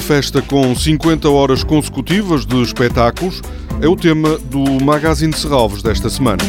Uma festa com 50 horas consecutivas de espetáculos é o tema do Magazine de Serralves desta semana.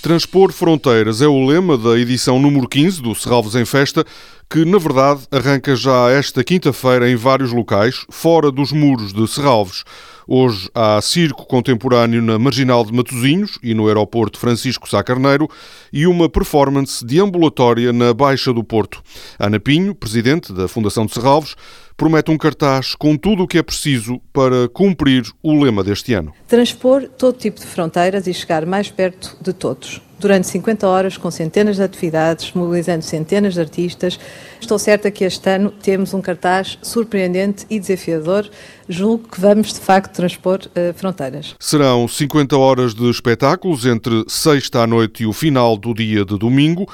Transpor fronteiras é o lema da edição número 15 do Serralves em Festa, que na verdade arranca já esta quinta-feira em vários locais, fora dos muros de Serralves. Hoje há circo contemporâneo na Marginal de Matosinhos e no aeroporto Francisco Sá Carneiro e uma performance deambulatória na Baixa do Porto. Ana Pinho, presidente da Fundação de Serralves, promete um cartaz com tudo o que é preciso para cumprir o lema deste ano. Transpor todo tipo de fronteiras e chegar mais perto de todos durante 50 horas com centenas de atividades, mobilizando centenas de artistas. Estou certa que este ano temos um cartaz surpreendente e desafiador. Julgo que vamos, de facto, transpor uh, fronteiras. Serão 50 horas de espetáculos entre sexta à noite e o final do dia de domingo.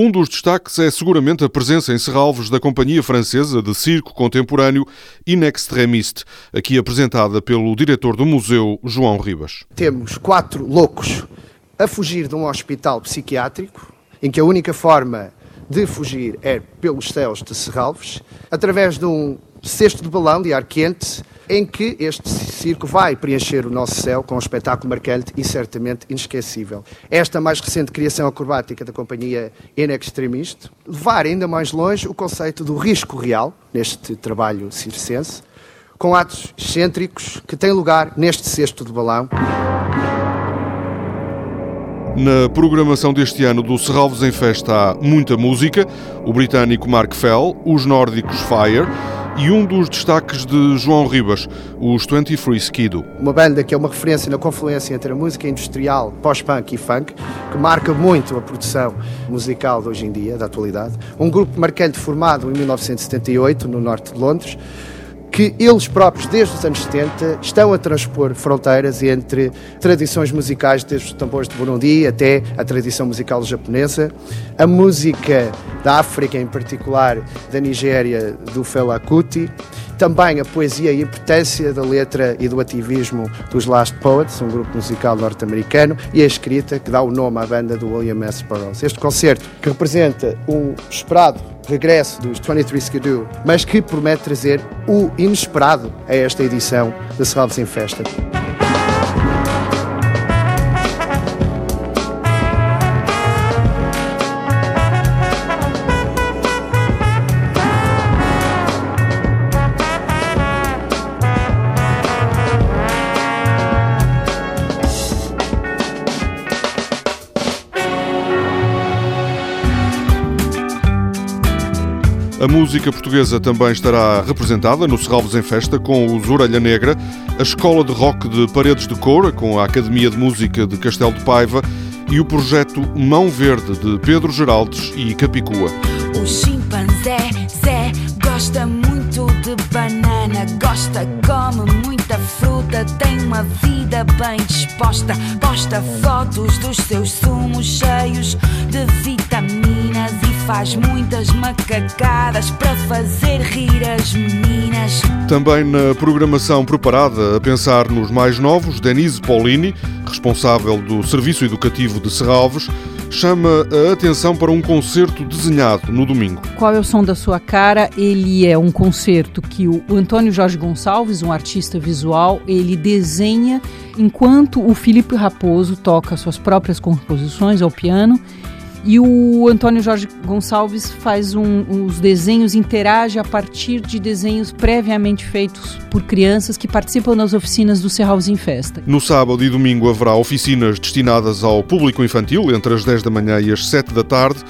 Um dos destaques é seguramente a presença em Serralves da Companhia Francesa de Circo Contemporâneo In Extremiste, aqui apresentada pelo diretor do museu, João Ribas. Temos quatro loucos a fugir de um hospital psiquiátrico, em que a única forma de fugir é pelos céus de Serralves, através de um cesto de balão de ar quente, em que este circo vai preencher o nosso céu com um espetáculo marcante e certamente inesquecível. Esta mais recente criação acrobática da companhia In Extremist, levar ainda mais longe o conceito do risco real neste trabalho circense, com atos excêntricos que têm lugar neste cesto de balão. Na programação deste ano do Serralves em Festa há muita música, o britânico Mark Fell, os nórdicos Fire e um dos destaques de João Ribas, os 23 Skido. Uma banda que é uma referência na confluência entre a música industrial, pós-punk e funk, que marca muito a produção musical de hoje em dia, da atualidade. Um grupo marcante formado em 1978 no norte de Londres, que eles próprios, desde os anos 70, estão a transpor fronteiras entre tradições musicais, desde os tambores de Burundi até a tradição musical japonesa, a música da África, em particular da Nigéria, do Fela Kuti, também a poesia e a importância da letra e do ativismo dos Last Poets, um grupo musical norte-americano, e a escrita que dá o nome à banda do William S. Burroughs. Este concerto, que representa um esperado regresso dos 23 Skidoo, mas que promete trazer o inesperado a esta edição da Serralves em Festa. A música portuguesa também estará representada no Serralves em Festa com os Orelha Negra, a Escola de Rock de Paredes de Coura, com a Academia de Música de Castelo de Paiva e o projeto Mão Verde de Pedro Geraldes e Capicua. O chimpanzé Zé gosta muito de banana, gosta, come muita fruta, tem uma vida bem disposta, posta fotos dos seus sumos cheios de e faz muitas macacadas para fazer rir as meninas. Também na programação preparada a pensar nos mais novos, Denise Paulini, responsável do Serviço Educativo de Serralves, chama a atenção para um concerto desenhado no domingo. Qual é o som da sua cara? Ele é um concerto que o Antônio Jorge Gonçalves, um artista visual, ele desenha enquanto o Felipe Raposo toca suas próprias composições ao piano e o Antônio Jorge Gonçalves faz um, os desenhos, interage a partir de desenhos previamente feitos por crianças que participam das oficinas do Serralves em Festa. No sábado e domingo haverá oficinas destinadas ao público infantil, entre as 10 da manhã e as 7 da tarde.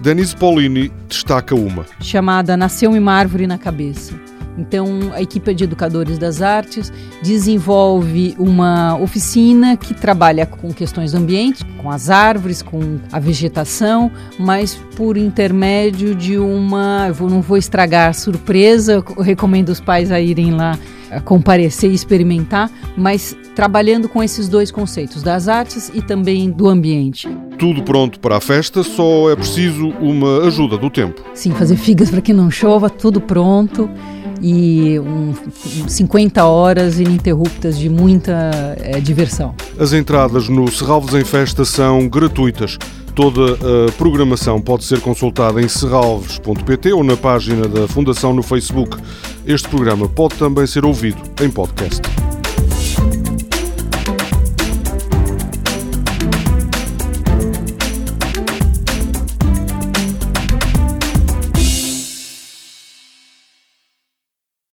Denise Paulini destaca uma. Chamada Nasceu uma Árvore na Cabeça. Então, a equipe de educadores das artes desenvolve uma oficina que trabalha com questões do ambiente, com as árvores, com a vegetação, mas por intermédio de uma. Eu não vou estragar a surpresa, recomendo os pais a irem lá comparecer e experimentar, mas trabalhando com esses dois conceitos, das artes e também do ambiente. Tudo pronto para a festa, só é preciso uma ajuda do tempo. Sim, fazer figas para que não chova, tudo pronto e um, 50 horas ininterruptas de muita é, diversão. As entradas no Serralves em Festa são gratuitas. Toda a programação pode ser consultada em serralves.pt ou na página da Fundação no Facebook. Este programa pode também ser ouvido em podcast.